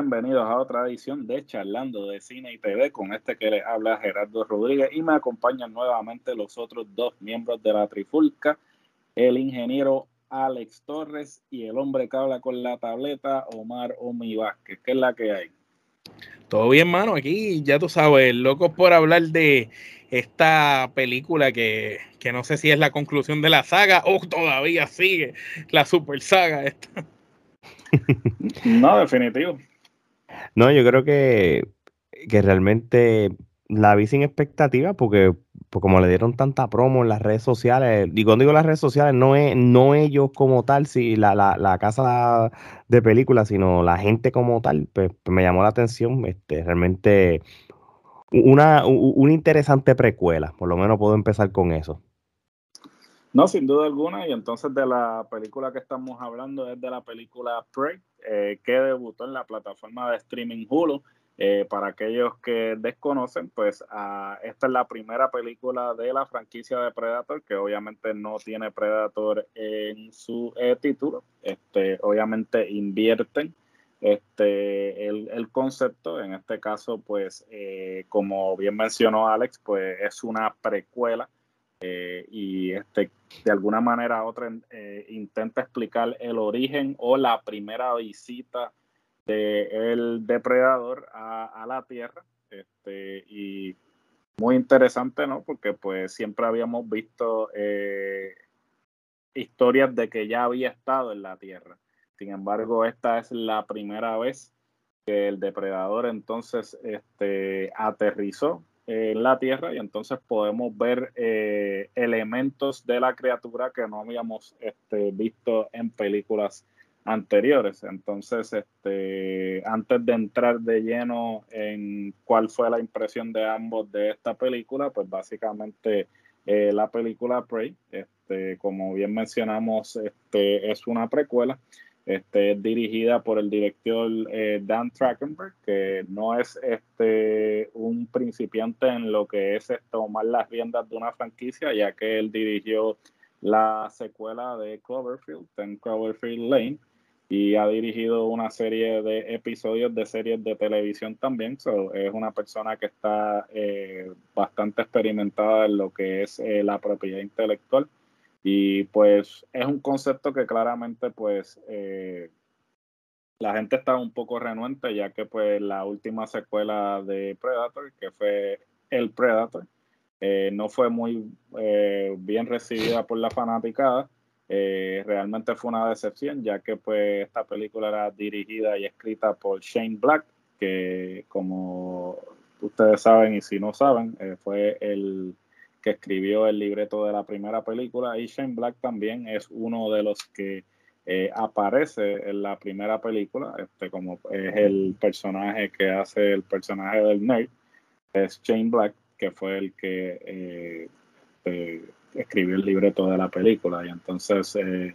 Bienvenidos a otra edición de Charlando de Cine y TV con este que les habla Gerardo Rodríguez y me acompañan nuevamente los otros dos miembros de la Trifulca, el ingeniero Alex Torres y el hombre que habla con la tableta Omar Omi Vázquez. ¿Qué es la que hay? Todo bien, mano. Aquí ya tú sabes, locos por hablar de esta película que, que no sé si es la conclusión de la saga o todavía sigue la super saga esta. No, definitivo. No, yo creo que, que realmente la vi sin expectativa porque, pues, como le dieron tanta promo en las redes sociales, y cuando digo las redes sociales, no es no ellos como tal, si la, la, la casa de películas, sino la gente como tal, pues, pues me llamó la atención, este, realmente una, una interesante precuela, por lo menos puedo empezar con eso. No, sin duda alguna, y entonces de la película que estamos hablando es de la película Prey, eh, que debutó en la plataforma de streaming Hulu. Eh, para aquellos que desconocen, pues ah, esta es la primera película de la franquicia de Predator, que obviamente no tiene Predator en su eh, título. Este, obviamente invierten este, el, el, concepto. En este caso, pues, como bien mencionó Alex, pues es una precuela eh, y este, de alguna manera u otra eh, intenta explicar el origen o la primera visita del depredador a, la Tierra. Este, y muy interesante, ¿no? Porque pues siempre habíamos visto eh, historias de que ya había estado en la Tierra. Sin embargo, esta es la primera vez que el depredador entonces este, aterrizó en la Tierra y entonces podemos ver eh, elementos de la criatura que no habíamos este, visto en películas anteriores. Entonces, este, antes de entrar de lleno en cuál fue la impresión de ambos de esta película, pues básicamente eh, la película Prey, este, como bien mencionamos, este, es una precuela este, es dirigida por el director eh, Dan Trachtenberg, que no es este, un principiante en lo que es tomar las riendas de una franquicia, ya que él dirigió la secuela de Cloverfield, Ten Cloverfield Lane, y ha dirigido una serie de episodios de series de televisión también. es una persona que está eh, bastante experimentada en lo que es eh, la propiedad intelectual y pues es un concepto que claramente pues eh, la gente está un poco renuente ya que pues la última secuela de Predator, que fue El Predator, eh, no fue muy eh, bien recibida por la fanaticada. realmente fue una decepción ya que pues esta película era dirigida y escrita por Shane Black, que como ustedes saben y si no saben, fue el que escribió el libreto de la primera película, y Shane Black también es uno de los que eh, aparece en la primera película, este, como es el personaje que hace el personaje del nerd, es Shane Black, que fue el que eh, este, escribió el libreto de la película. Y entonces, eh,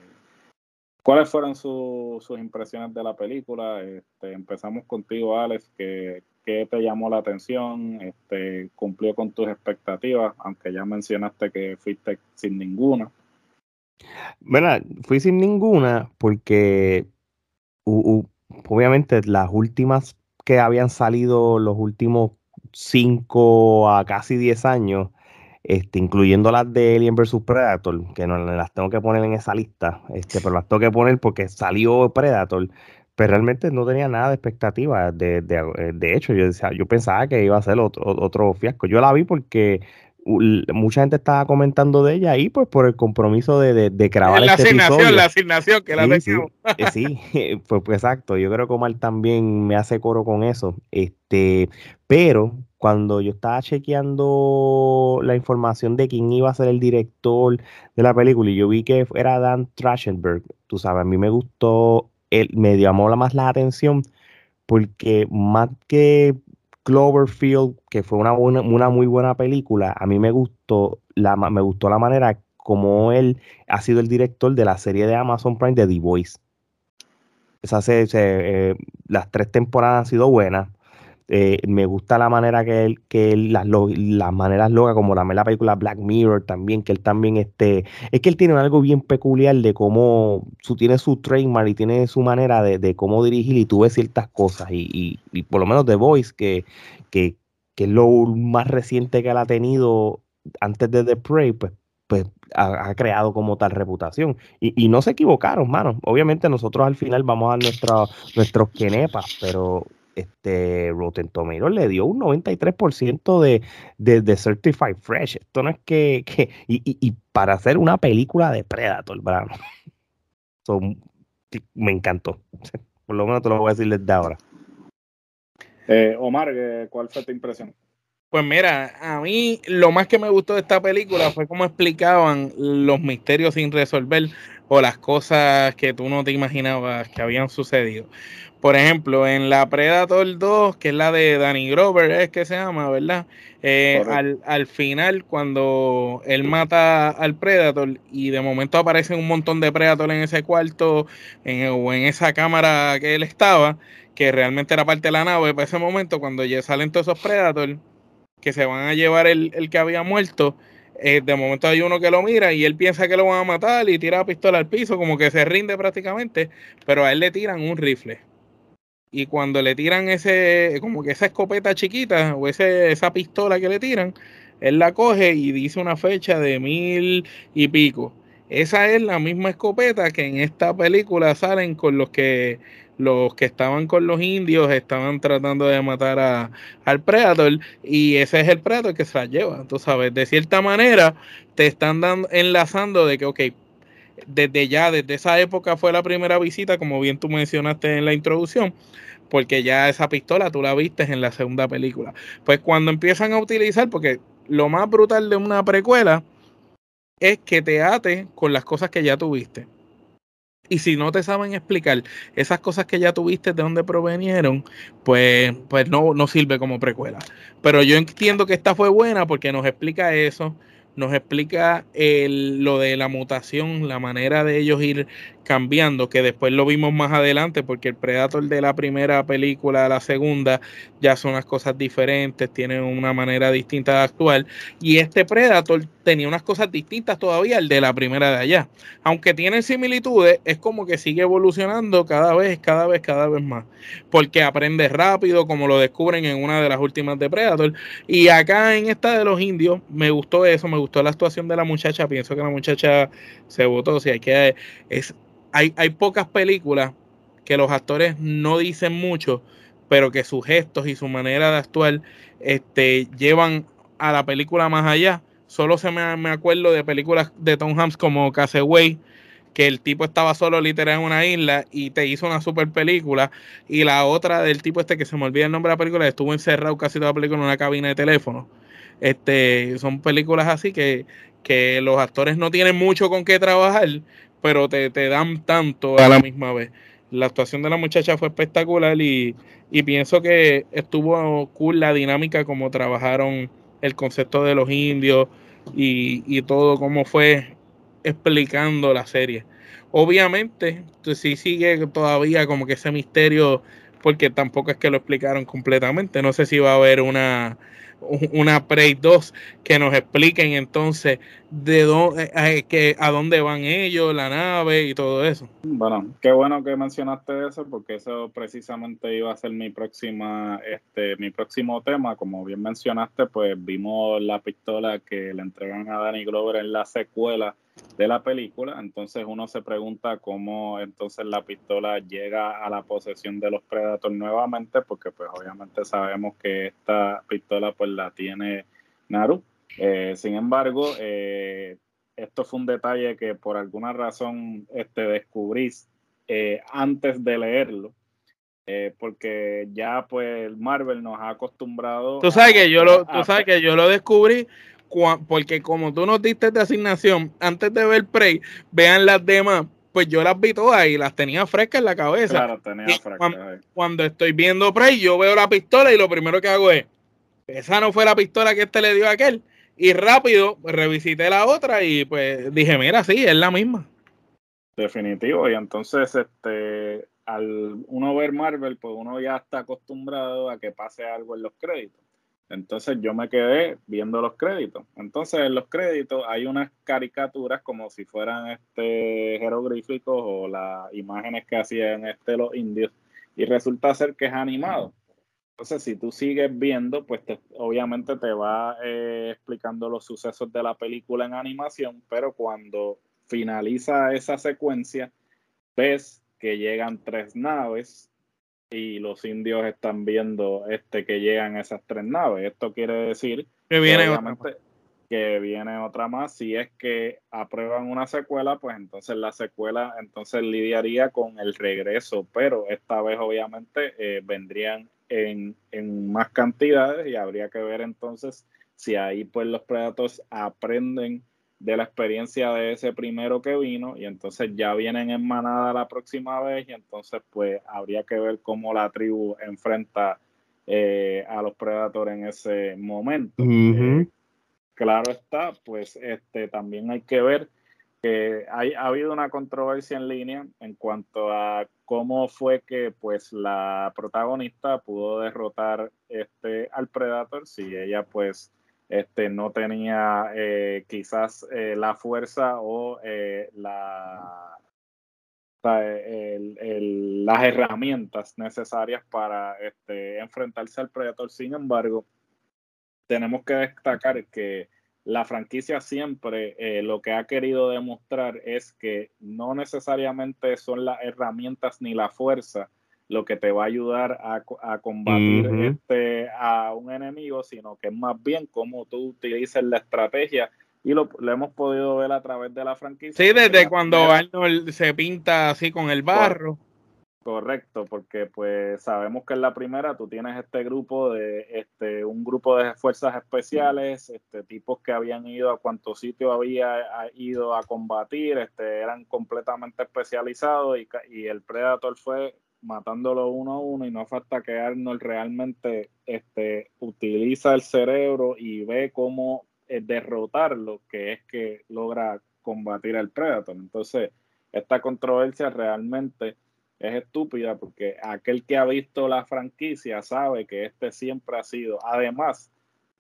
¿cuáles fueron sus impresiones de la película? Este, empezamos contigo, Alex, que ¿Qué te llamó la atención? Este, ¿Cumplió con tus expectativas? Aunque ya mencionaste que fuiste sin ninguna. Bueno, fui sin ninguna porque obviamente las últimas que habían salido los últimos 5 a casi 10 años, este, incluyendo las de Alien vs Predator, que no las tengo que poner en esa lista, este, pero las tengo que poner porque salió Predator pero realmente no tenía nada de expectativa. De, de, de, hecho, yo, decía, yo pensaba que iba a ser otro, otro fiasco. Yo la vi porque mucha gente estaba comentando de ella ahí, pues por el compromiso de, de, de grabar la este asignación, La asignación que la sí, sí, eh, pues, pues, exacto. Yo creo que Omar también me hace coro con eso. Este, pero cuando yo estaba chequeando la información de quién iba a ser el director de la película y yo vi que era Dan Trachtenberg, tú sabes, a mí me gustó, él, me llamó más la atención porque más que Cloverfield, que fue una, una muy buena película, a mí me gustó la, me gustó la manera como él ha sido el director de la serie de Amazon Prime de The Voice. Esa eh, las tres temporadas han sido buenas. Eh, me gusta la manera que él, que las, las maneras locas, como la, la película Black Mirror también, que él también este, es que él tiene algo bien peculiar de cómo su, tiene su trademark y tiene su manera de, cómo dirigir y tú ves ciertas cosas y, y, por lo menos The Voice, que, que, que, es lo más reciente que él ha tenido antes de The Prey, pues pues ha, creado como tal reputación. Y, y, no se equivocaron, mano. Obviamente nosotros al final vamos a nuestra, nuestros quenepas, pero este Rotten Tomatoes le dio un 93% de, de, de, Certified Fresh. Esto no es que, que y, y, para hacer una película de Predator, ¿verdad? me encantó. Por lo menos te lo voy a decir desde ahora. Eh, Omar, ¿cuál fue tu impresión? Pues mira, a mí lo más que me gustó de esta película fue cómo explicaban los misterios sin resolver o las cosas que tú no te imaginabas que habían sucedido. Por ejemplo, en la Predator 2, que es la de Danny Grover, es que se llama, ¿verdad? Eh, al, final, cuando él mata al Predator y de momento aparece un montón de Predator en ese cuarto o en esa cámara que él estaba, que realmente era parte de la nave, para ese momento, cuando ya salen todos esos Predators, que se van a llevar el, que había muerto, eh, de momento hay uno que lo mira y él piensa que lo van a matar y tira la pistola al piso, como que se rinde prácticamente, pero a él le tiran un rifle. Y cuando le tiran ese, como que esa escopeta chiquita o ese, esa pistola que le tiran, él la coge y dice una fecha de mil y pico. Esa es la misma escopeta que en esta película salen con los que los que estaban con los indios estaban tratando de matar a, al Predator y ese es el Predator que se la lleva. Tú sabes, de cierta manera te están dando, enlazando de que, ok, desde ya, desde esa época fue la primera visita, como bien tú mencionaste en la introducción, porque ya esa pistola tú la viste en la segunda película. Pues cuando empiezan a utilizar, porque lo más brutal de una precuela es que te ate con las cosas que ya tuviste. Y si no te saben explicar esas cosas que ya tuviste de dónde provenieron, pues, pues no, no sirve como precuela. Pero yo entiendo que esta fue buena porque nos explica eso, nos explica el, lo de la mutación, la manera de ellos ir cambiando, que después lo vimos más adelante, porque el Predator de la primera película a la segunda ya son las cosas diferentes, tienen una manera distinta de actuar, y este Predator tenía unas cosas distintas todavía al de la primera de allá. Aunque tienen similitudes, es como que sigue evolucionando cada vez, cada vez, cada vez más, porque aprende rápido, como lo descubren en una de las últimas de Predator, y acá en esta de los indios, me gustó eso, me gustó la actuación de la muchacha, pienso que la muchacha se votó, si hay que... hay, hay pocas películas que los actores no dicen mucho, pero que sus gestos y su manera de actuar este, llevan a la película más allá. Solo se me, me acuerdo de películas de Tom Hanks como Castaway, que el tipo estaba solo literal en una isla y te hizo una super película. Y la otra del tipo este que se me olvida el nombre de la película, estuvo encerrado casi toda la película en una cabina de teléfono. Este, son películas así que, que los actores no tienen mucho con qué trabajar, pero te, dan tanto a la misma vez. La actuación de la muchacha fue espectacular y, pienso que estuvo cool la dinámica como trabajaron el concepto de los indios y, y todo cómo fue explicando la serie. Obviamente, pues sí sigue todavía como que ese misterio, porque tampoco es que lo explicaron completamente. No sé si va a haber una, una Prey 2 que nos expliquen entonces de dónde, eh, eh, a dónde van ellos, la nave y todo eso. Bueno, qué bueno que mencionaste eso porque eso precisamente iba a ser mi próxima, este, mi próximo tema. Como bien mencionaste, pues vimos la pistola que le entregan a Danny Glover en la secuela de la película. Entonces uno se pregunta cómo entonces la pistola llega a la posesión de los Predators nuevamente, porque pues obviamente sabemos que esta pistola pues la tiene Naru. Eh, sin embargo, eh, esto fue un detalle que por alguna razón este, descubrí eh, antes de leerlo. eh, porque ya pues Marvel nos ha acostumbrado. Tú sabes que yo lo, tú sabes que yo lo descubrí porque como tú nos diste de asignación antes de ver Prey, vean las demás, pues yo las vi todas y las tenía frescas en la cabeza. Claro, tenía frescas. Cuando, estoy viendo Prey, yo veo la pistola y lo primero que hago es, esa no fue la pistola que este le dio a aquel. Y rápido revisité la otra y pues dije, mira, sí, es la misma. Definitivo, y entonces este al uno ver Marvel, pues uno ya está acostumbrado a que pase algo en los créditos. Entonces yo me quedé viendo los créditos. Entonces en los créditos hay unas caricaturas como si fueran este jeroglíficos o las imágenes que hacían este los indios y resulta ser que es animado. Entonces si tú sigues viendo, pues obviamente te va eh, explicando los sucesos de la película en animación, pero cuando finaliza esa secuencia, ves que llegan tres naves y los indios están viendo este que llegan esas tres naves. Esto quiere decir que viene otra que viene otra más. Si es que aprueban una secuela, pues entonces la secuela entonces lidiaría con el regreso, pero esta vez obviamente eh, vendrían en, en más cantidades y habría que ver entonces si ahí pues los Predators aprenden de la experiencia de ese primero que vino y entonces ya vienen en manada la próxima vez y entonces pues habría que ver cómo la tribu enfrenta eh, a los predadores en ese momento. Eh, claro está, pues este también hay que ver hay, ha habido una controversia en línea en cuanto a cómo fue que pues la protagonista pudo derrotar este al Predator si ella pues este, no tenía eh, quizás eh, la fuerza o eh, la, las herramientas necesarias para este, enfrentarse al Predator. Sin embargo, tenemos que destacar que la franquicia siempre lo que ha querido demostrar es que no necesariamente son las herramientas ni la fuerza lo que te va a ayudar a, combatir este, a un enemigo, sino que es más bien cómo tú utilizas la estrategia y lo, hemos podido ver a través de la franquicia. Sí, desde cuando Arnold se pinta así con el barro. Correcto, porque pues sabemos que en la primera tú tienes este grupo de este un grupo de fuerzas especiales, este tipos que habían ido a cuantos sitios había ido a combatir, este eran completamente especializados y, y el Predator fue matándolo uno a uno y no falta que Arnold realmente este, utiliza el cerebro y ve cómo eh, derrotarlo, que es que logra combatir al Predator. Entonces, esta controversia realmente es estúpida porque aquel que ha visto la franquicia sabe que este siempre ha sido, además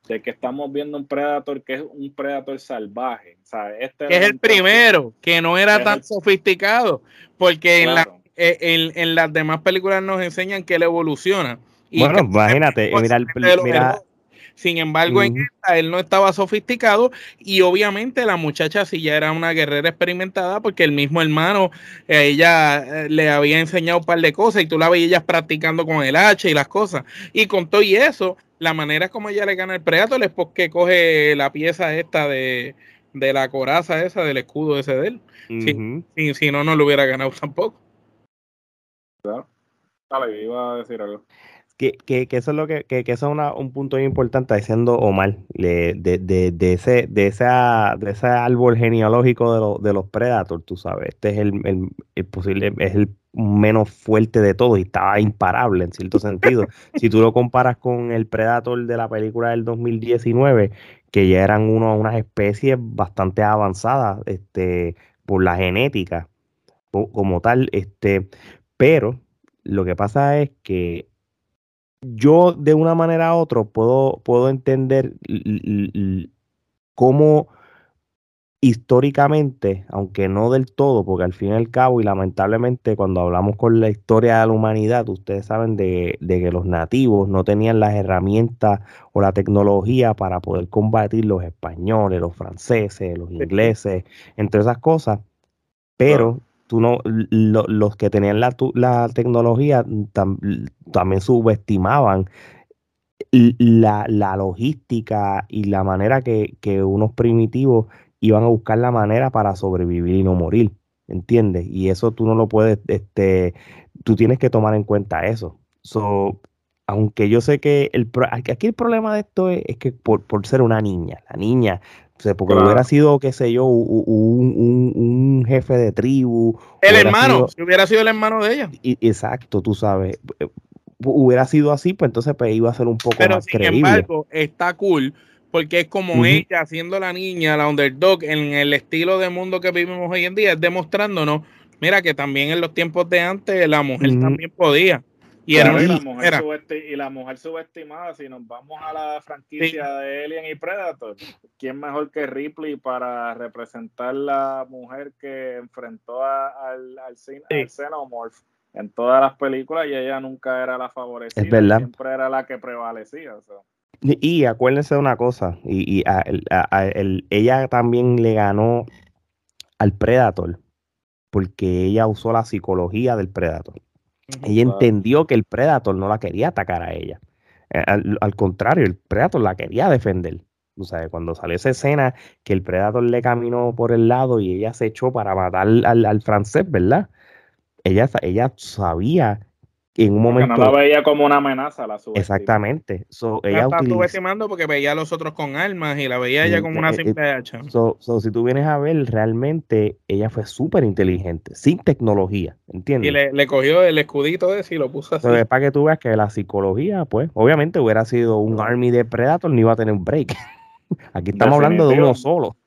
de que estamos viendo un Predator que es un Predator salvaje. Este es el primero, que no era tan sofisticado, porque en la eh, en, las demás películas nos enseñan que él evoluciona. bueno, imagínate, mira, Sin embargo, en esta él no estaba sofisticado y obviamente la muchacha sí ya era una guerrera experimentada porque el mismo hermano, eh, ella eh, le había enseñado un par de cosas y tú la veías practicando con el hacha y las cosas. Y con todo y eso, la manera como ella le gana el Predator es porque coge la pieza esta de, la coraza esa del escudo ese de él. si, no, no lo hubiera ganado tampoco. Dale, iba a decir algo. Que, que, que, eso es lo que, que, que eso es una, un punto importante diciendo Omar de, de, de, de, ese de esa de ese árbol genealógico de, lo, de los Predators tú sabes este es el, el, el, posible es el menos fuerte de todos y estaba imparable en cierto sentido. Si tú lo comparas con el Predator de la película del 2019 que ya eran uno, unas especies bastante avanzadas este por la genética como tal este pero lo que pasa es que yo de una manera u otra puedo, puedo entender cómo históricamente, aunque no del todo, porque al fin y al cabo, y lamentablemente cuando hablamos con la historia de la humanidad, ustedes saben de, de que los nativos no tenían las herramientas o la tecnología para poder combatir los españoles, los franceses, los ingleses, entre esas cosas, pero tú no, los que tenían la, la tecnología también subestimaban la, la, logística y la manera que, que, unos primitivos iban a buscar la manera para sobrevivir y no morir. ¿entiendes? Y eso tú no lo puedes, este, tú tienes que tomar en cuenta eso. So, aunque yo sé que el, aquí el problema de esto es, que por, ser una niña, la niña, o porque hubiera sido, qué sé yo, un, jefe de tribu. El hermano, si hubiera sido el hermano de ella. exacto, tú sabes. Eh, hubiera sido así, pues entonces pues, iba a ser un poco Pero más sin embargo, está cool porque es como ella siendo la niña, la underdog, en el estilo de mundo que vivimos hoy en día, es demostrándonos, mira que también en los tiempos de antes la mujer también podía. Y, era, la mujer y la mujer subestimada, si nos vamos a la franquicia de Alien y Predator, ¿quién mejor que Ripley para representar la mujer que enfrentó al, al, Xenomorph en todas las películas y ella nunca era la favorecida, siempre era la que prevalecía. Y, acuérdense de una cosa, y, ella también le ganó al Predator porque ella usó la psicología del Predator. Ella entendió que el Predator no la quería atacar a ella. Eh, al, contrario, el Predator la quería defender. O sea, cuando salió esa escena que el Predator le caminó por el lado y ella se echó para matar al, al francés, ¿verdad? Ella, ella sabía en un momento. no la veía como una amenaza, la Exactamente. So, ella está subestimando porque veía a los otros con armas y la veía ella como una eh, simple hacha. So, si tú vienes a ver, realmente ella fue súper inteligente, sin tecnología, ¿entiendes? Y le, cogió el escudito ese y lo puso así. es para que tú veas que la psicología, pues, obviamente hubiera sido un Army de Predator, ni iba a tener un break. Aquí estamos hablando de uno solo.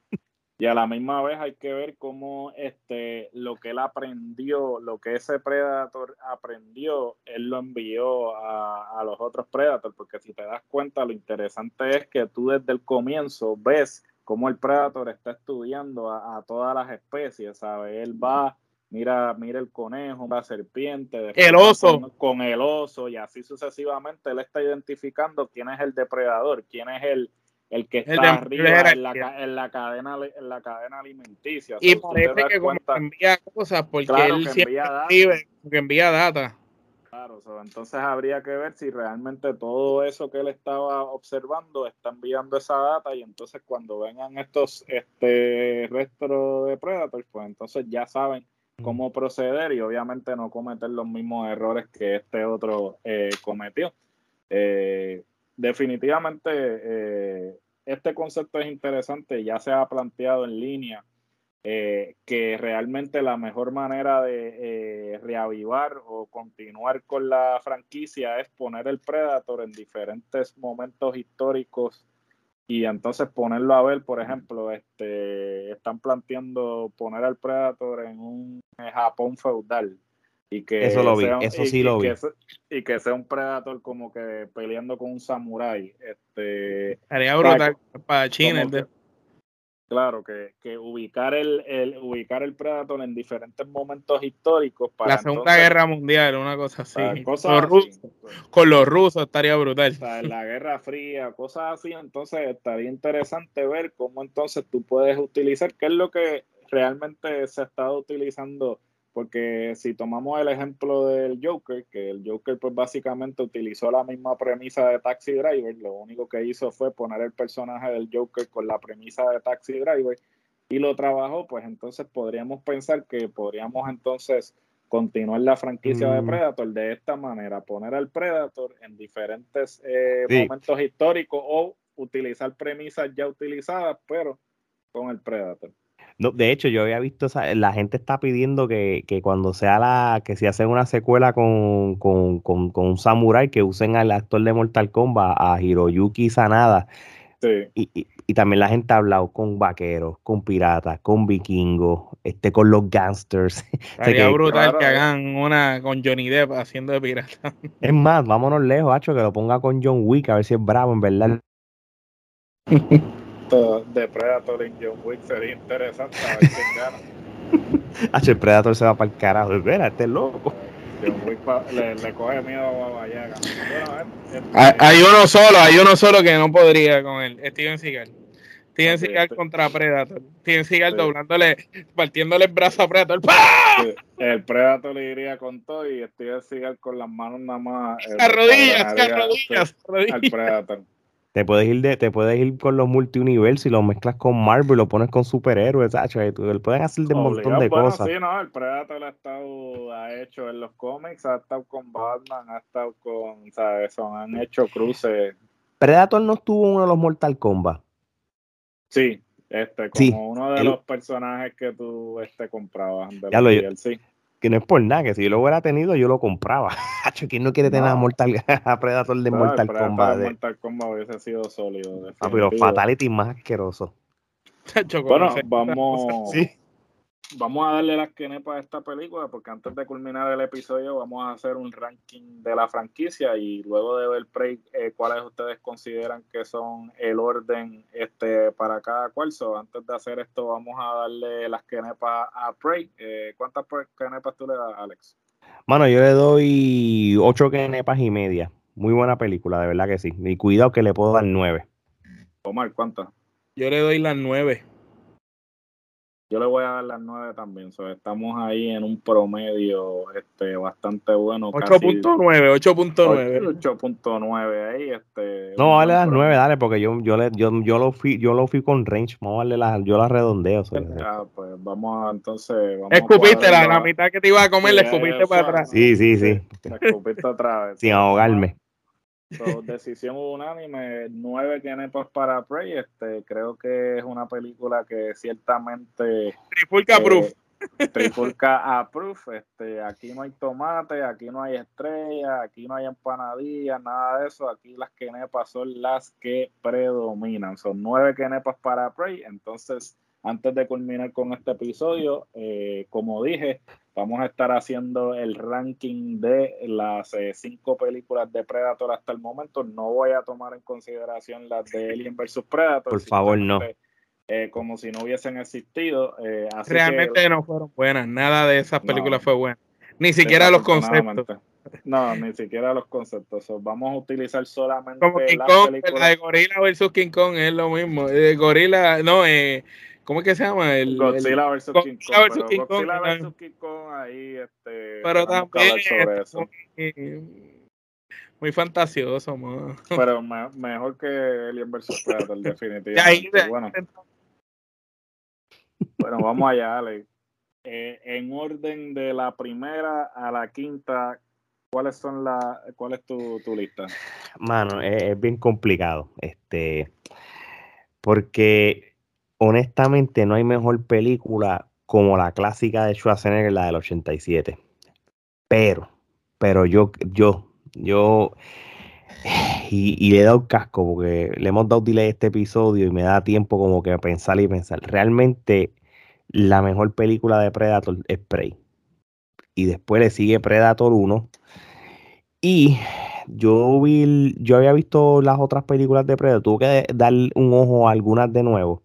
Y a la misma vez hay que ver cómo este, lo que él aprendió, lo que ese Predator aprendió, él lo envió a, los otros Predators, porque si te das cuenta, lo interesante es que tú desde el comienzo ves cómo el Predator está estudiando a, todas las especies, ¿sabes? Él va, mira, mira el conejo, la serpiente, el oso. Con, con el oso, y así sucesivamente, él está identificando quién es el depredador, quién es el el que está arriba en la, en la, cadena en la cadena alimenticia. Y parece que como envía cosas porque él siempre envía data. Claro, entonces habría que ver si realmente todo eso que él estaba observando está enviando esa data y entonces cuando vengan estos este restos de Predators, pues entonces ya saben mm. cómo proceder y obviamente no cometer los mismos errores que este otro eh, cometió. Eh, definitivamente eh, este concepto es interesante, ya se ha planteado en línea eh, que realmente la mejor manera de eh, reavivar o continuar con la franquicia es poner el Predator en diferentes momentos históricos y entonces ponerlo a ver, por ejemplo, este, están planteando poner al Predator en un Japón feudal y que eso lo vi, eso sí lo vi. y que sea un Predator como que peleando con un samurái. Este, Haría brutal para China. claro, que, que, ubicar el, el, ubicar el Predator en diferentes momentos históricos. Para la Segunda Guerra Mundial, una cosa así. con los rusos estaría brutal. la Guerra Fría, cosas así. Entonces estaría interesante ver cómo entonces tú puedes utilizar, qué es lo que realmente se ha estado utilizando porque si tomamos el ejemplo del Joker, que el Joker pues básicamente utilizó la misma premisa de Taxi Driver, lo único que hizo fue poner el personaje del Joker con la premisa de Taxi Driver y lo trabajó, pues entonces podríamos pensar que podríamos entonces continuar la franquicia de mm. Predator de esta manera, poner al Predator en diferentes eh, momentos históricos o utilizar premisas ya utilizadas, pero con el Predator. No, de hecho, yo había visto, la gente está pidiendo que, cuando sea la, que se hace una secuela con, con, con, un samurai, que usen al actor de Mortal Kombat, a Hiroyuki Sanada. Sí. Y, y, también la gente ha hablado con vaqueros, con piratas, con vikingos, este, con los gangsters. Sería brutal que hagan una con Johnny Depp haciendo de pirata. Es más, vámonos lejos, hacho, que lo ponga con John Wick, a ver si es bravo, en verdad. de Predator en John Wick sería interesante a ver quién gana. H, el Predator se va para el carajo. Espera, este loco. John Wick le, le, coge miedo a Babayaga. Bueno, hay, uno solo, hay uno solo que no podría con él, Steven Seagal. Steven Seagal contra Predator. Steven Seagal doblándole, partiéndole el brazo a Predator. El Predator le iría con todo y Steven Seagal con las manos nada más. Las rodillas, las rodillas, rodillas. Al Predator Te puedes ir de, te puedes ir con los multiuniversos y los mezclas con Marvel, lo pones con superhéroes, ¿sabes? Pueden hacer de un montón de cosas. Sí, no, el Predator ha estado, ha hecho en los cómics, ha estado con Batman, ha estado con, ¿sabes? Son, han hecho cruces. Predator no estuvo uno de los Mortal Kombat. Sí, este, como uno de los personajes que tú este, comprabas. De ya lo, sí que no es por nada, que si yo lo hubiera tenido, yo lo compraba. ¿Quién no quiere tener a, Mortal, a Predator de Mortal Kombat? De... Mortal Kombat hubiese sido sólido. Ah, pero Fatality más asqueroso. bueno, vamos. ¿Sí? Vamos a darle las quenepas a esta película porque antes de culminar el episodio vamos a hacer un ranking de la franquicia y luego de ver Prey, eh, cuáles ustedes consideran que son el orden este para cada cual. antes de hacer esto vamos a darle las quenepas a Prey. Eh, ¿Cuántas quenepas tú le das, Alex? Mano, yo le doy ocho quenepas y media. Muy buena película, de verdad que sí. Y cuidado que le puedo dar nueve. Omar, ¿cuántas? Yo le doy las nueve. Yo le voy a dar las 9 también. estamos ahí en un promedio este, bastante bueno. 8.9, 8.9. 8.9 ahí. Este, no, vale las 9, dale, porque yo, yo, le, yo, yo, lo fui, yo lo fui con range. Vamos a darle las, yo las redondeo. Ah, pues vamos a, entonces. Vamos escupiste la, la, mitad que te iba a comer, le escupiste para atrás. Sí, sí, sí. Le escupiste vez. Sin ahogarme. So, decisión unánime, nueve kenepas para Prey. Este, creo que es una película que ciertamente. Trifulca eh, proof. Trifulca a proof. Este, aquí no hay tomate, aquí no hay estrella, aquí no hay empanadillas, nada de eso. Aquí las kenepas son las que predominan. Son nueve kenepas para Prey. Entonces, antes de culminar con este episodio, eh, como dije, vamos a estar haciendo el ranking de las eh, cinco películas de Predator hasta el momento. No voy a tomar en consideración las de Alien vs Predator. Por favor, no. Eh, como si no hubiesen existido. Realmente no fueron buenas, nada de esas películas fue bueno. Ni siquiera los conceptos. No, ni siquiera los conceptos. vamos a utilizar solamente Como King Kong, la de Gorilla vs King Kong es lo mismo. Gorilla, no, eh, ¿Cómo es que se llama? El, Godzilla vs. King Kong. King Kong. Godzilla vs. King Kong, ahí, este. Pero también. Sobre eso. Muy, fantasioso, man. Pero mejor que Alien vs. Predator, definitivamente. bueno. bueno, vamos allá, Alex. Eh, en orden de la primera a la quinta, ¿cuáles son la, cuál es tu, tu lista? Mano, es, es bien complicado. Este. Porque honestamente no hay mejor película como la clásica de Schwarzenegger, la del 87. Pero, pero yo, yo, yo, y, le he dado casco porque le hemos dado delay a este episodio y me da tiempo como que pensar y pensar. Realmente la mejor película de Predator es Prey. Y después le sigue Predator 1. Y yo vi, yo había visto las otras películas de Predator, tuve que dar un ojo a algunas de nuevo.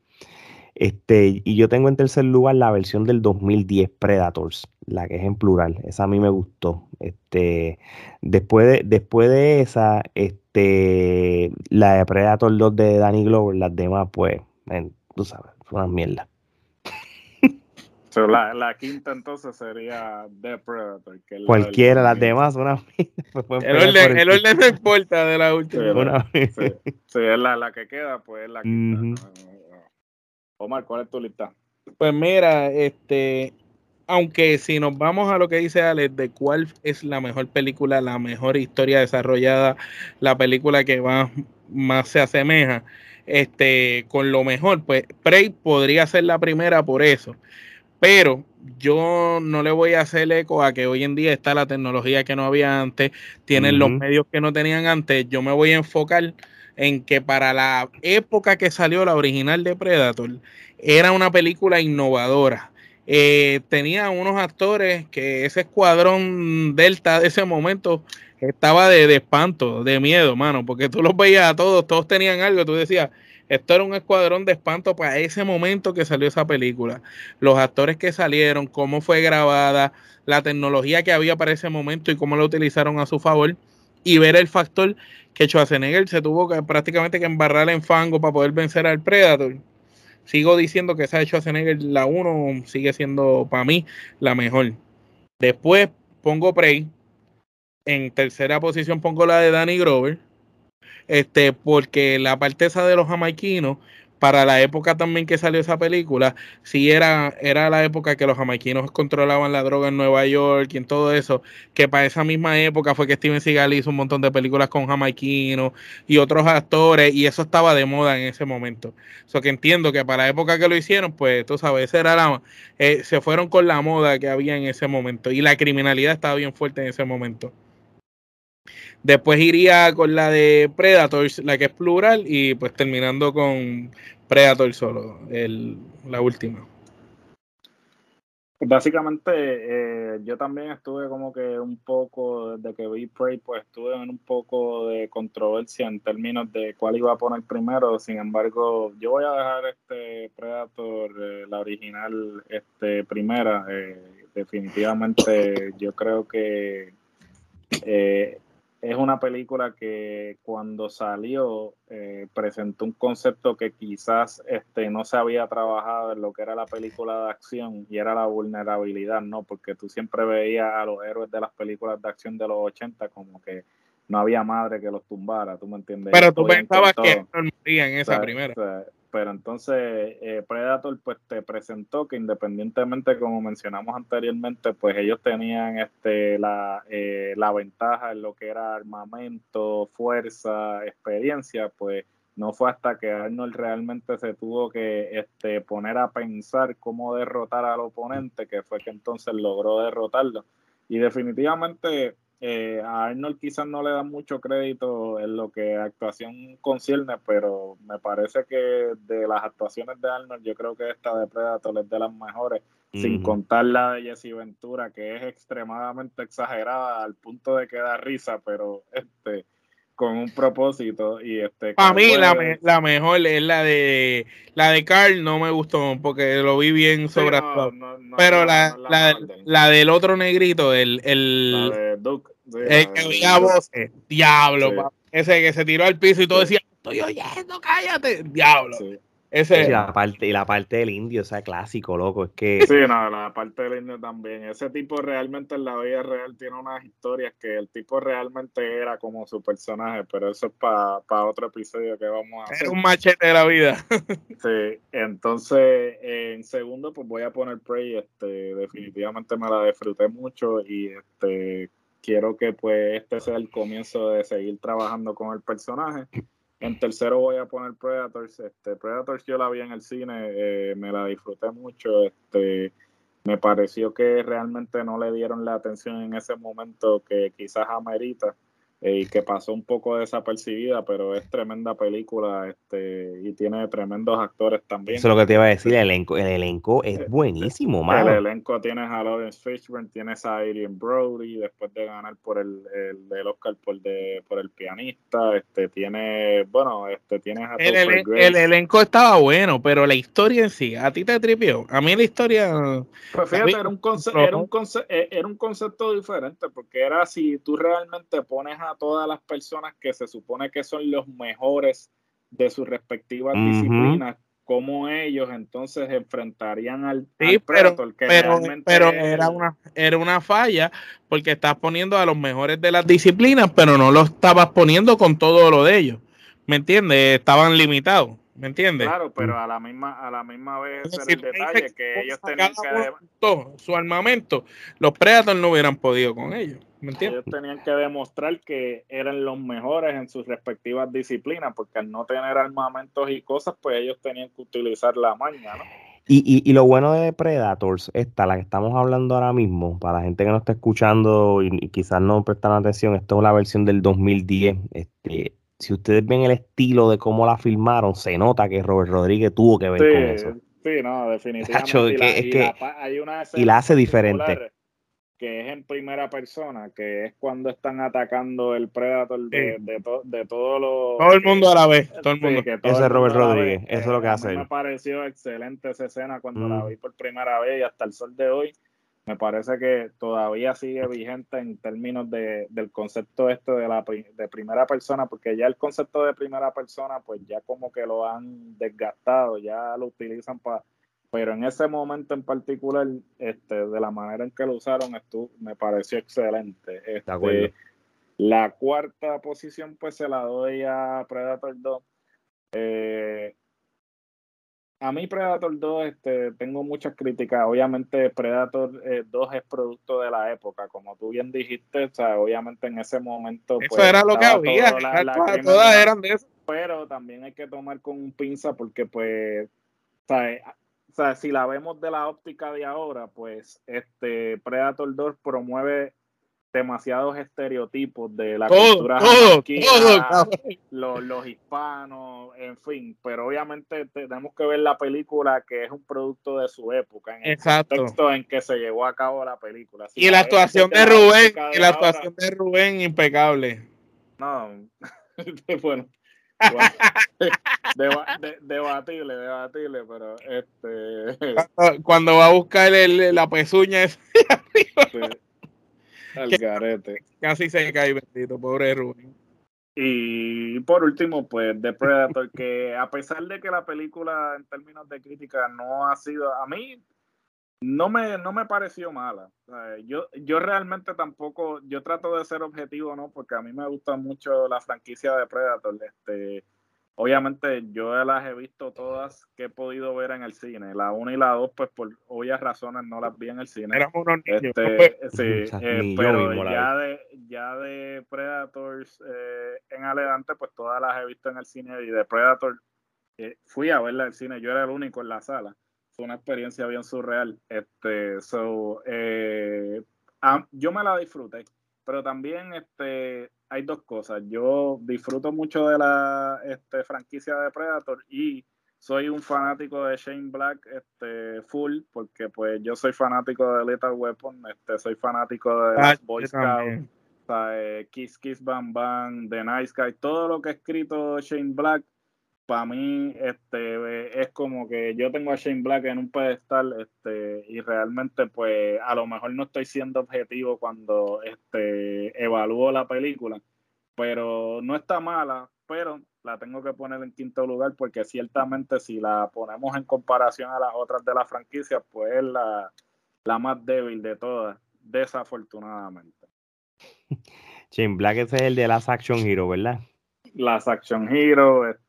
Este, y yo tengo en tercer lugar la versión del 2010 Predators, la que es en plural. Esa a mí me gustó. Este, después de, después de esa, este, la de Predator 2 de Danny Glover, las demás, pues, tú sabes, fue una mierda. la, la, quinta entonces sería The Predator. Cualquiera, las demás, una el, orden, el orden no importa de la última. Sí, sí, es la, la, que queda, pues es la quinta. Omar, ¿cuál es tu lista? Pues mira, este, aunque si nos vamos a lo que dice Alex de cuál es la mejor película, la mejor historia desarrollada, la película que más, más se asemeja, este, con lo mejor, pues Prey podría ser la primera por eso. Pero yo no le voy a hacer eco a que hoy en día está la tecnología que no había antes, tienen los medios que no tenían antes. Yo me voy a enfocar en que para la época que salió la original de Predator, era una película innovadora. Eh, tenía unos actores que ese escuadrón Delta de ese momento estaba de, de, espanto, de miedo, mano, porque tú los veías a todos, todos tenían algo, tú decías, esto era un escuadrón de espanto para ese momento que salió esa película. Los actores que salieron, cómo fue grabada, la tecnología que había para ese momento y cómo la utilizaron a su favor y ver el factor que Schwarzenegger se tuvo que prácticamente que embarrar en fango para poder vencer al Predator. Sigo diciendo que esa de Schwarzenegger, la 1, sigue siendo para mí la mejor. Después pongo Prey. En tercera posición pongo la de Danny Grover. este, porque la parte esa de los jamaiquinos para la época también que salió esa película, sí era, era la época que los jamaiquinos controlaban la droga en Nueva York y en todo eso, que para esa misma época fue que Steven Seagal hizo un montón de películas con jamaiquinos y otros actores, y eso estaba de moda en ese momento. Eso que entiendo que para la época que lo hicieron, pues tú sabes, era la, eh, se fueron con la moda que había en ese momento, y la criminalidad estaba bien fuerte en ese momento. Después iría con la de Predators, la que es plural, y pues terminando con Predator solo, el, la última. Básicamente, eh, yo también estuve como que un poco, desde que vi Prey, pues estuve en un poco de controversia en términos de cuál iba a poner primero. Sin embargo, yo voy a dejar este Predator, eh, la original, este primera. Eh, definitivamente, yo creo que es una película que cuando salió eh, presentó un concepto que quizás este, no se había trabajado en lo que era la película de acción y era la vulnerabilidad, ¿no? Porque tú siempre veías a los héroes de las películas de acción de los 80 como que no había madre que los tumbara, ¿tú me entiendes? Pero tú pensabas que no en esa primera pero entonces eh, Predator pues te presentó que independientemente como mencionamos anteriormente pues ellos tenían este la, eh, la ventaja en lo que era armamento fuerza experiencia pues no fue hasta que Arnold realmente se tuvo que este, poner a pensar cómo derrotar al oponente que fue que entonces logró derrotarlo. Y definitivamente eh, a Arnold quizás no le dan mucho crédito en lo que actuación concierne, pero me parece que de las actuaciones de Arnold, yo creo que esta de Predator es de las mejores, sin contar la de Jesse Ventura, que es extremadamente exagerada al punto de que da risa, pero este con un propósito y este para mí la, la, mejor es la de la de Carl no me gustó porque lo vi bien sobre pero la, la, la, del otro negrito el, el de Duke el que oía voces, diablo, ese que se tiró al piso y todo decía, estoy oyendo, cállate, diablo. Ese... Y, la parte, y la parte del indio, o sea, clásico, loco, es que... Sí, no, la parte del indio también. Ese tipo realmente en la vida real tiene unas historias que el tipo realmente era como su personaje, pero eso es para otro episodio que vamos a hacer. Es un machete de la vida. sí, entonces, en segundo, pues voy a poner Prey, este, definitivamente me la disfruté mucho y este quiero que pues este sea el comienzo de seguir trabajando con el personaje. En tercero voy a poner Predators. Este, Predators yo la vi en el cine, eh, me la disfruté mucho. Este, me pareció que realmente no le dieron la atención en ese momento que quizás amerita. Eh, y que pasó un poco desapercibida, pero es tremenda película este y tiene tremendos actores también. Eso es lo que te iba a decir, el elenco, el elenco es eh, buenísimo, mano. El elenco tiene a Lawrence Fishburne, tienes a Adrian Brody, después de ganar por el, el, Oscar por, de, por el pianista, este tiene, bueno, este tienes a el, el, elenco estaba bueno, pero la historia en sí, ¿a ti te tripió? A mí la historia... Pues fíjate, era un, era, un eh, era un concepto diferente, porque era si tú realmente pones a todas las personas que se supone que son los mejores de sus respectivas disciplinas, como ellos entonces enfrentarían al, sí, pero, pero, era una era una falla porque estás poniendo a los mejores de las disciplinas, pero no lo estabas poniendo con todo lo de ellos. ¿Me entiendes? Estaban limitados. ¿Me entiendes? Claro, pero a la misma, a la misma vez el detalle que ellos tenían que todo su armamento, los Predators no hubieran podido con ellos. Ellos tenían que demostrar que eran los mejores en sus respectivas disciplinas, porque al no tener armamentos y cosas, pues ellos tenían que utilizar la maña, ¿no? Y, y, lo bueno de Predators, esta, la que estamos hablando ahora mismo, para la gente que no está escuchando y, quizás no prestan atención, esto es la versión del 2010. Este, si ustedes ven el estilo de cómo la filmaron, se nota que Robert Rodríguez tuvo que ver con eso. Sí, no, definitivamente. y la hace diferente que es en primera persona, que es cuando están atacando el Predator de, de, todos los... Todo el mundo a la vez, todo el mundo. Ese es Robert Rodríguez, eso es lo que hace. Me pareció excelente esa escena cuando la mm. vi por primera vez y hasta el sol de hoy. Me parece que todavía sigue vigente en términos de, del concepto este de la de primera persona, porque ya el concepto de primera persona, pues ya como que lo han desgastado, ya lo utilizan para pero en ese momento en particular, este, de la manera en que lo usaron, estuvo, me pareció excelente. Este, La cuarta posición, pues se la doy a Predator 2. Eh, a mí Predator 2 este, tengo muchas críticas. Obviamente Predator 2 es producto de la época, como tú bien dijiste, o sea, obviamente en ese momento... Eso pues, era lo que había, todas eran de eso. Pero también hay que tomar con un pinza porque pues, o sea, si la vemos de la óptica de ahora, pues este Predator 2 promueve demasiados estereotipos de la cultura todo, los, los, hispanos, en fin, pero obviamente tenemos que ver la película que es un producto de su época, en el contexto en que se llevó a cabo la película. y la actuación de Rubén, y la actuación de Rubén impecable. No, bueno, debatible, debatible, pero este. Cuando, va a buscar la pezuña, es al garete. Casi se cae, bendito, pobre Rubén. Y por último, pues The Predator, que a pesar de que la película en términos de crítica no ha sido, a mí no me, no me pareció mala. yo, yo realmente tampoco, yo trato de ser objetivo, ¿no? Porque a mí me gusta mucho la franquicia de Predator. Este, obviamente yo las he visto todas que he podido ver en el cine. La 1 y la 2, pues por obvias razones no las vi en el cine. Este, sí, eh, pero ya de, ya de Predators eh, en adelante, pues todas las he visto en el cine y de Predator eh, fui a verla en el cine. Yo era el único en la sala. Fue una experiencia bien surreal. Este, so, yo me la disfruté, pero también este, hay dos cosas. Yo disfruto mucho de la este, franquicia de Predator y soy un fanático de Shane Black este, full, porque pues yo soy fanático de Lethal Weapon, este, soy fanático de ah, Boy Scouts, Kiss Kiss Bam Bam, The Nice Guy, todo lo que ha escrito Shane Black para mí este es como que yo tengo a Shane Black en un pedestal este y realmente pues a lo mejor no estoy siendo objetivo cuando este evalúo la película pero no está mala pero la tengo que poner en quinto lugar porque ciertamente si la ponemos en comparación a las otras de la franquicia pues es la, la más débil de todas desafortunadamente Shane Black es el de las Action Hero ¿verdad? las Action Hero, este,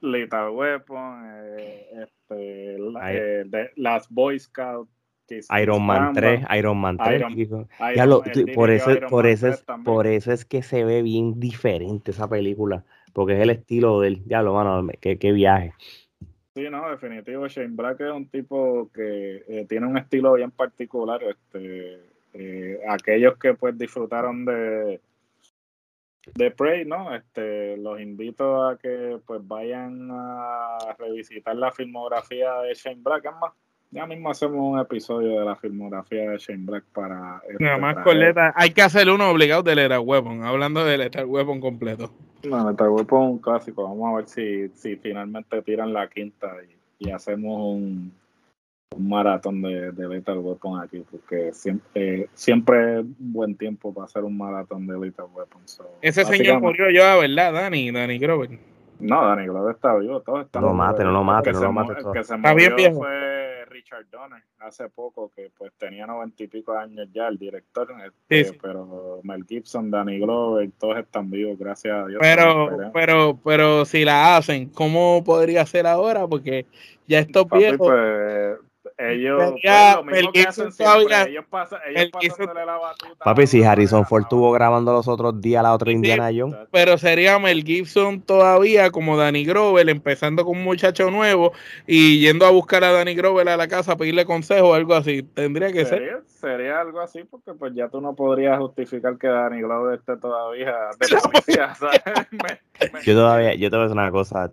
Lethal, eh, Weapon. eh, este, eh, las Boy Scouts. Iron Man 3, Iron Man 3. por, eso, por, eso es, por eso es que se ve bien diferente esa película, porque es el estilo del diablo, mano, qué, qué viaje. Sí, no, definitivo. Shane Black es un tipo que eh, tiene un estilo bien particular. Este, aquellos que pues disfrutaron de, de Prey, ¿no? Este, los invito a que pues vayan a revisitar la filmografía de Shane Black. Es más, ya mismo hacemos un episodio de la filmografía de Shane Black para. Este, Nada más coleta. Hay que hacer uno obligado de Lethal Weapon, hablando de Lethal Weapon completo. No, Lethal Weapon es un clásico. Vamos a ver si, si finalmente tiran la quinta y hacemos un, un maratón de, de Lethal Weapon aquí, porque siempre, siempre es buen tiempo para hacer un maratón de Lethal Weapon. Ese señor murió ya, ¿verdad, Dani? Dani Grover. No, Dani Grover está vivo, todos están No lo mate, no lo mate, no lo mate. El que se murió fue Richard Donner hace poco, que pues tenía noventa y pico años ya, el director, este, pero Mel Gibson, Danny Glover, todos están vivos, gracias a Dios. Pero, pero, pero si la hacen, ¿cómo podría ser ahora? Porque ya estos viejos... Pues, ellos, pues, lo mismo que hacen siempre, ellos pasan, ellos la batuta. Papi, si Harrison Ford estuvo grabando los otros días la otra Indiana Jones. Pero sería Mel Gibson todavía como Danny Grover, empezando con un muchacho nuevo y yendo a buscar a Danny Grover a la casa a pedirle consejo o algo así. Tendría que ser. Sería algo así porque pues ya tú no podrías justificar que Danny Glover esté todavía de policía, yo todavía, yo te voy a decir una cosa,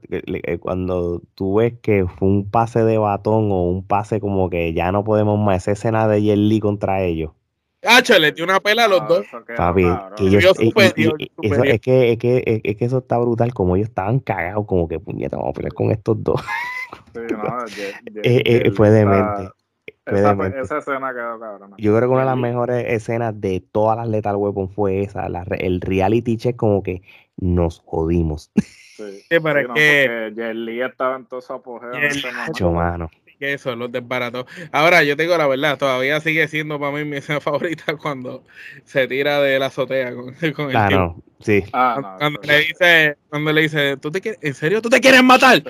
cuando tú ves que fue un pase de batón o un pase como que ya no podemos más, esa escena de Jelly contra ellos. Ah, le dio una pela a los dos. Papi, ellos, es, que, es, que, es que eso está brutal, como ellos estaban cagados, como que puñeta, vamos a pelear con estos dos. Sí, no, eh, eh, fue demente. Esa, esa, escena quedó cabrón. Yo creo que una de las mejores escenas de todas las Lethal Weapon fue esa, la, el reality check como que nos jodimos. Sí, sí para que Lee estaba en todo su apogeo. En ese mano. Que eso los desbarató. Ahora, yo tengo la verdad, todavía sigue siendo para mí mi escena favorita cuando se tira de la azotea con, con el ah, sí. Ah, cuando, le dice, cuando le dice, ¿tú te quieres, ¿en serio tú te quieres matar?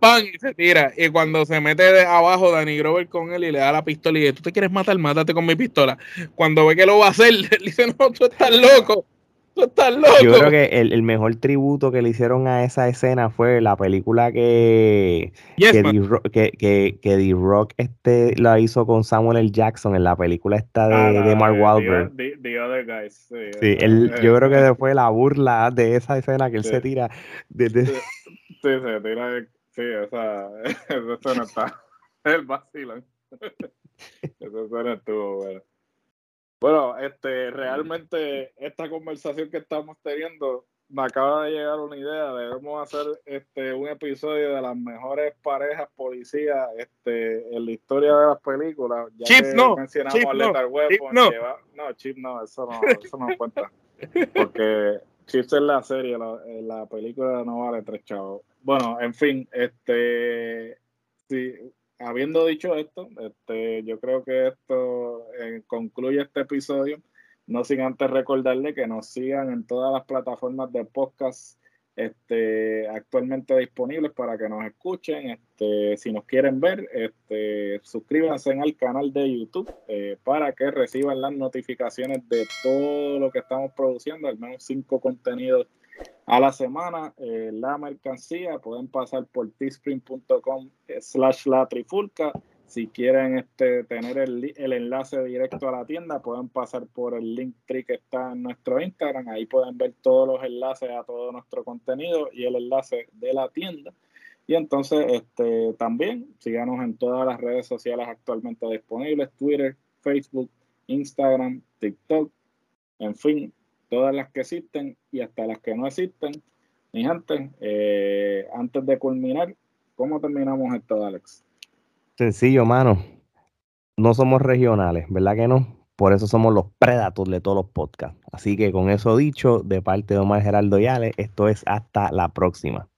¡Pam! Y se tira. Y cuando se mete de abajo Danny Grover con él y le da la pistola y dice, ¿tú te quieres matar? Mátate con mi pistola. Cuando ve que lo va a hacer, le dice, no, tú estás loco. Yo creo que el, mejor tributo que le hicieron a esa escena fue la película que que, D Rock, este la hizo con Samuel L. Jackson en la película esta de, ah, de Mark Wahlberg. The, Other Guys. Sí, yo creo que fue la burla de esa escena que él se tira. Sí, se tira. Sí, esa, esa escena está. El vacilón. esa escena estuvo bueno. Bueno, este, realmente esta conversación que estamos teniendo me acaba de llegar una idea. Debemos hacer este un episodio de las mejores parejas policías este, en la historia de las películas. Ya Chip no. Mencionamos Chip no. Weapon, no. no, Chip no, eso no, eso no cuenta. Porque Chip es la serie, la, la película no vale tres chavos. Bueno, en fin, este sí, habiendo dicho esto, este, yo creo que esto eh, concluye este episodio. No sin antes recordarle que nos sigan en todas las plataformas de podcast este, actualmente disponibles para que nos escuchen. Este, si nos quieren ver, este, suscríbanse al canal de YouTube eh, para que reciban las notificaciones de todo lo que estamos produciendo, al menos cinco contenidos a la semana eh, la mercancía. Pueden pasar por teespring.com slash la trifulca. Si quieren este, tener el, el, enlace directo a la tienda, pueden pasar por el link tree que está en nuestro Instagram. Ahí pueden ver todos los enlaces a todo nuestro contenido y el enlace de la tienda. Y entonces este, también síganos en todas las redes sociales actualmente disponibles, Twitter, Facebook, Instagram, TikTok, en fin, todas las que existen y hasta las que no existen. Mi gente, eh, antes de culminar, ¿cómo terminamos esto, Alex? Sencillo, mano. No somos regionales, ¿verdad que no? Por eso somos los predators de todos los podcasts. Así que con eso dicho, de parte de Omar Geraldo Yales, esto es hasta la próxima.